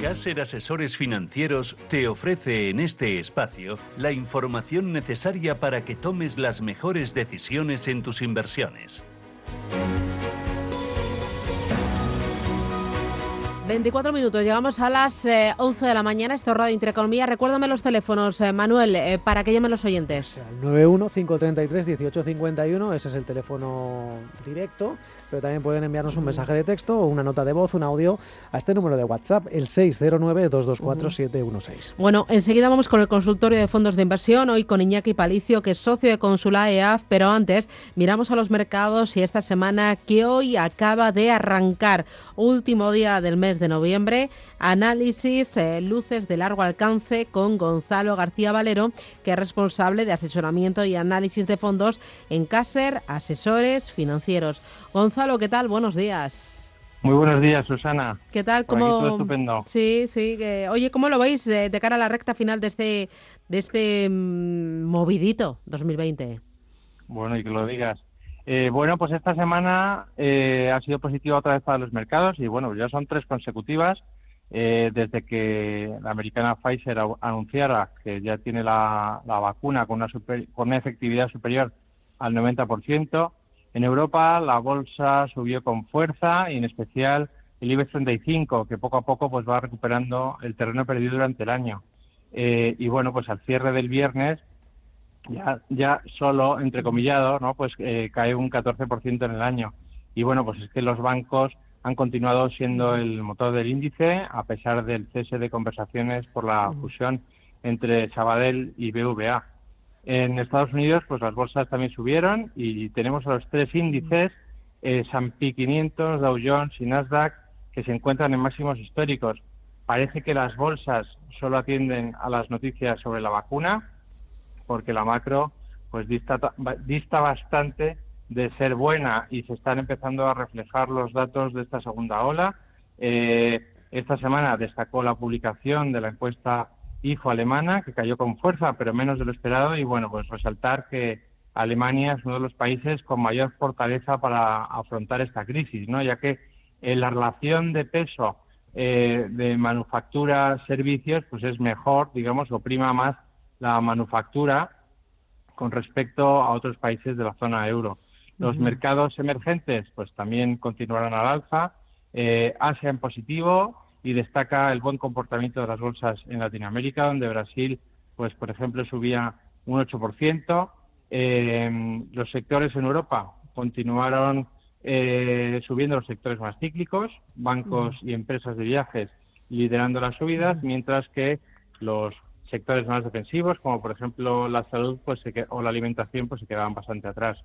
Caser Asesores Financieros te ofrece en este espacio la información necesaria para que tomes las mejores decisiones en tus inversiones. 24 minutos, llegamos a las 11 eh, de la mañana, esto es Radio Intereconomía. Recuérdame los teléfonos, eh, Manuel, eh, para que llamen los oyentes. 91-533-1851, ese es el teléfono directo, pero también pueden enviarnos un mensaje de texto o una nota de voz, un audio a este número de WhatsApp, el 609-224-716. Bueno, enseguida vamos con el consultorio de fondos de inversión, hoy con Iñaki Palicio, que es socio de Consula EAF, pero antes miramos a los mercados y esta semana que hoy acaba de arrancar, último día del mes de noviembre. Análisis, eh, luces de largo alcance con Gonzalo García Valero, que es responsable de asesoramiento y análisis de fondos en Caser Asesores Financieros. Gonzalo, ¿qué tal? Buenos días. Muy buenos días, Susana. ¿Qué tal? ¿Cómo... estupendo. Sí, sí. Oye, ¿cómo lo veis de, cara a la recta final de este, de este mm, movidito 2020? Bueno, y que lo digas. Eh, bueno, pues esta semana eh, ha sido positiva otra vez para los mercados y bueno, ya son tres consecutivas eh, desde que la americana Pfizer anunciara que ya tiene la, vacuna con una, con una efectividad superior al 90%. En Europa la bolsa subió con fuerza y en especial el IBEX 35, que poco a poco pues va recuperando el terreno perdido durante el año. y bueno, pues al cierre del viernes ya, ya solo, entrecomillado, ¿no? pues eh, cae un 14% en el año. Y bueno, pues es que los bancos han continuado siendo el motor del índice a pesar del cese de conversaciones por la fusión entre Sabadell y BVA. En Estados Unidos, pues las bolsas también subieron y tenemos a los tres índices, eh, S&P 500, Dow Jones y Nasdaq, que se encuentran en máximos históricos. Parece que las bolsas solo atienden a las noticias sobre la vacuna, porque la macro pues dista, bastante de ser buena y se están empezando a reflejar los datos de esta segunda ola. Eh, esta semana destacó la publicación de la encuesta IFO alemana, que cayó con fuerza, pero menos de lo esperado, y bueno, pues resaltar que Alemania es uno de los países con mayor fortaleza para afrontar esta crisis, ¿no? Ya que eh, la relación de peso eh, de manufactura-servicios, pues es mejor, digamos, o prima más la manufactura con respecto a otros países de la zona euro. Los mercados emergentes pues también continuarán al alza, eh, Asia en positivo y destaca el buen comportamiento de las bolsas en Latinoamérica, donde Brasil, pues por ejemplo, subía un 8%. Eh, los sectores en Europa continuaron eh, subiendo los sectores más cíclicos, bancos y empresas de viajes liderando las subidas, mientras que los sectores más defensivos, como por ejemplo la salud pues, o la alimentación, pues se quedaban bastante atrás.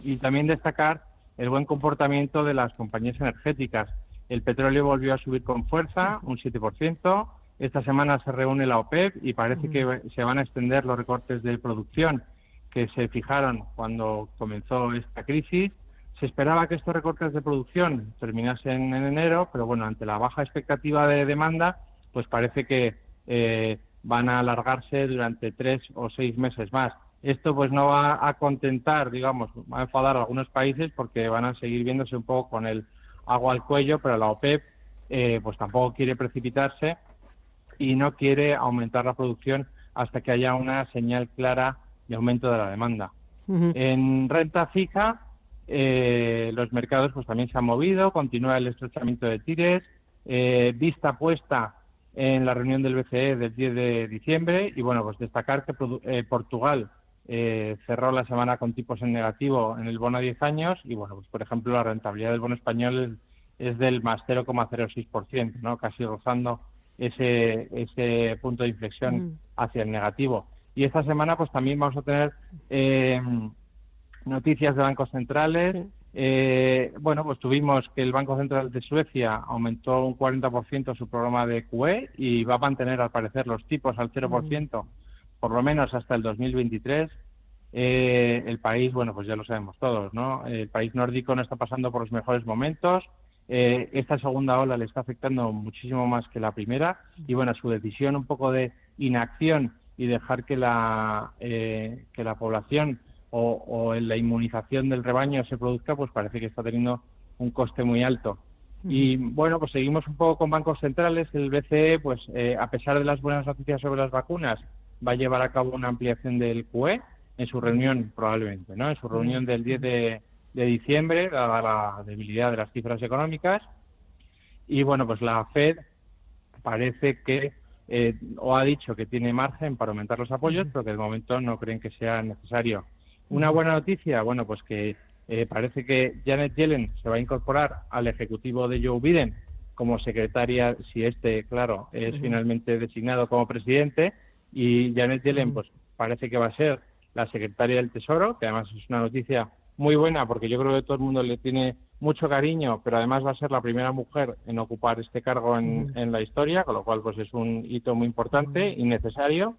Y también destacar el buen comportamiento de las compañías energéticas. El petróleo volvió a subir con fuerza, un 7%. Esta semana se reúne la OPEP y parece que se van a extender los recortes de producción que se fijaron cuando comenzó esta crisis. Se esperaba que estos recortes de producción terminasen en enero, pero bueno, ante la baja expectativa de demanda, pues parece que eh, van a alargarse durante tres o seis meses más. Esto pues no va a contentar, digamos, va a enfadar a algunos países porque van a seguir viéndose un poco con el agua al cuello, pero la OPEP eh, pues tampoco quiere precipitarse y no quiere aumentar la producción hasta que haya una señal clara de aumento de la demanda. En renta fija, eh, los mercados pues también se han movido, continúa el estrechamiento de tires, eh, vista puesta en la reunión del BCE del 10 de diciembre y bueno, pues destacar que eh, Portugal eh, cerró la semana con tipos en negativo en el bono a 10 años y bueno, pues por ejemplo la rentabilidad del bono español es, del más 0,06%, ¿no? Casi rozando ese, ese punto de inflexión mm. hacia el negativo. Y esta semana pues también vamos a tener eh, noticias de bancos centrales, eh, bueno, pues tuvimos que el Banco Central de Suecia aumentó un 40% su programa de QE y va a mantener, al parecer, los tipos al 0%, por lo menos hasta el 2023. Eh, el país, bueno, pues ya lo sabemos todos, ¿no? El país nórdico no está pasando por los mejores momentos. Eh, esta segunda ola le está afectando muchísimo más que la primera y, bueno, su decisión un poco de inacción y dejar que la, que la población o, en la inmunización del rebaño se produzca, pues parece que está teniendo un coste muy alto. Y bueno, pues seguimos un poco con bancos centrales. El BCE, pues eh, a pesar de las buenas noticias sobre las vacunas, va a llevar a cabo una ampliación del QE en su reunión, probablemente, ¿no? En su reunión del 10 de, diciembre, dada la debilidad de las cifras económicas. Y bueno, pues la Fed parece que eh, o ha dicho que tiene margen para aumentar los apoyos, pero que de momento no creen que sea necesario. Una buena noticia, bueno, pues que eh, parece que Janet Yellen se va a incorporar al ejecutivo de Joe Biden como secretaria, si este, claro, es finalmente designado como presidente, y Janet Yellen, pues parece que va a ser la secretaria del Tesoro, que además es una noticia muy buena porque yo creo que todo el mundo le tiene mucho cariño, pero además va a ser la primera mujer en ocupar este cargo en, en la historia, con lo cual pues es un hito muy importante y necesario.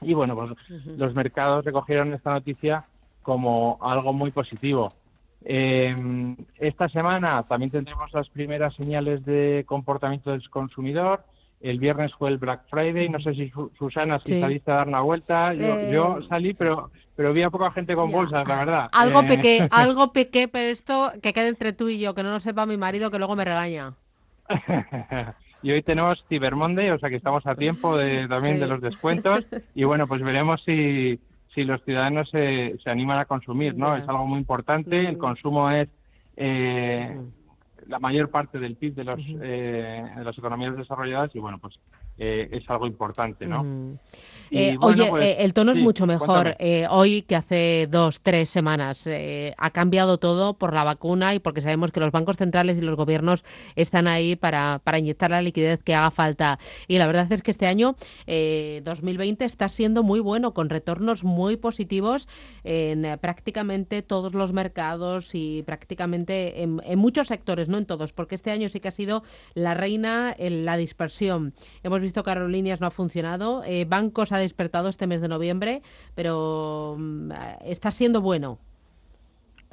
Y bueno, pues los mercados recogieron esta noticia como algo muy positivo. Eh, esta semana también tendremos las primeras señales de comportamiento del consumidor. El viernes fue el Black Friday. No sé si Susana, si saliste a dar una vuelta. Yo, eh, salí, pero pero vi a poca gente con bolsas, la verdad. Algo eh, pequé, algo pequé, pero esto que quede entre tú y yo, que no lo sepa mi marido, que luego me regaña. y hoy tenemos Cyber Monday, o sea que estamos a tiempo de, también de los descuentos. Y bueno, pues veremos si, si los ciudadanos se, se animan a consumir, ¿no? Es algo muy importante, el consumo es eh, la mayor parte del PIB de, los, eh, de las economías desarrolladas. Y bueno, pues eh, es algo importante, ¿no? Eh, oye, pues, eh, el tono es mucho mejor hoy que hace dos, tres semanas. ha cambiado todo por la vacuna y porque sabemos que los bancos centrales y los gobiernos están ahí para, para inyectar la liquidez que haga falta. Y la verdad es que este año 2020 está siendo muy bueno, con retornos muy positivos en prácticamente todos los mercados y prácticamente en, en muchos sectores, no en todos, porque este año sí que ha sido la reina en la dispersión. Hemos visto visto que Aerolíneas no ha funcionado. Eh, bancos ha despertado este mes de noviembre, pero mm, está siendo bueno.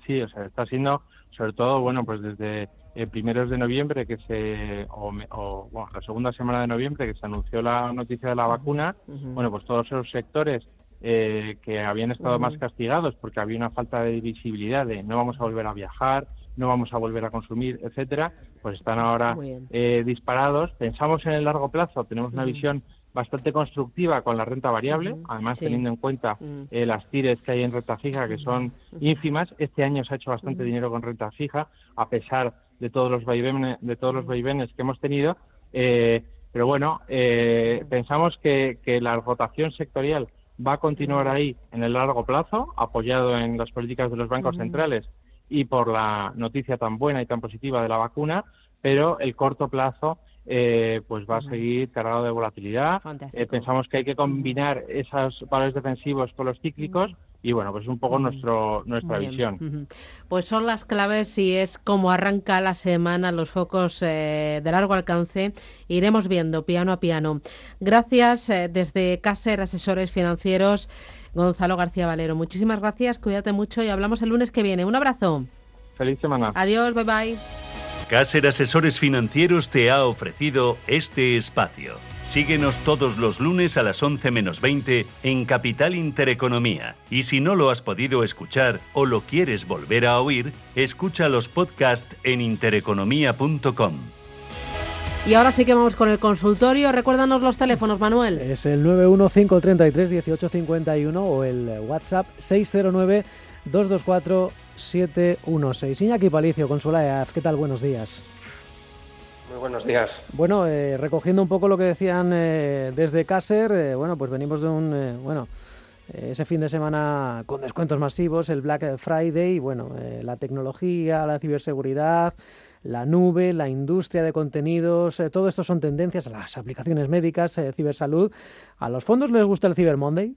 Sí, o sea, está siendo, sobre todo, bueno, pues desde eh, primeros de noviembre, que se, o, bueno, la segunda semana de noviembre, que se anunció la noticia de la vacuna, bueno, pues todos esos sectores eh, que habían estado más castigados porque había una falta de visibilidad de no vamos a volver a viajar, no vamos a volver a consumir, etcétera, pues están ahora eh, disparados. Pensamos en el largo plazo, tenemos una visión bastante constructiva con la renta variable, además teniendo en cuenta eh, las tires que hay en renta fija, que son ínfimas. Este año se ha hecho bastante dinero con renta fija, a pesar de todos los vaivenes, de todos los vaivenes que hemos tenido. Eh, pero bueno, pensamos que, que la rotación sectorial va a continuar ahí en el largo plazo, apoyado en las políticas de los bancos centrales y por la noticia tan buena y tan positiva de la vacuna, pero el corto plazo eh, pues va a seguir cargado de volatilidad. Eh, pensamos que hay que combinar esos valores defensivos con los cíclicos y bueno, pues es un poco nuestro, nuestra visión. Pues son las claves y es como arranca la semana los focos eh, de largo alcance. Iremos viendo piano a piano. Gracias desde Caser Asesores Financieros. Gonzalo García Valero. Muchísimas gracias, cuídate mucho y hablamos el lunes que viene. Un abrazo. Feliz semana. Adiós, bye bye. Caser Asesores Financieros te ha ofrecido este espacio. Síguenos todos los lunes a las 11 menos 20 en Capital Intereconomía. Y si no lo has podido escuchar o lo quieres volver a oír, escucha los podcasts en intereconomía.com. Y ahora sí que vamos con el consultorio. Recuérdanos los teléfonos, Manuel. Es el 915331851 o el WhatsApp 609 224 716. Iñaki Palicio, Consuela EAF, ¿qué tal? Buenos días. Muy buenos días. Bueno, eh, recogiendo un poco lo que decían eh, desde Caser, eh, bueno, pues venimos de un, bueno, ese fin de semana con descuentos masivos, el Black Friday, y bueno, la tecnología, la ciberseguridad, la nube, la industria de contenidos, eh, todo esto son tendencias las aplicaciones médicas, eh, cibersalud. ¿A los fondos les gusta el Cyber Monday?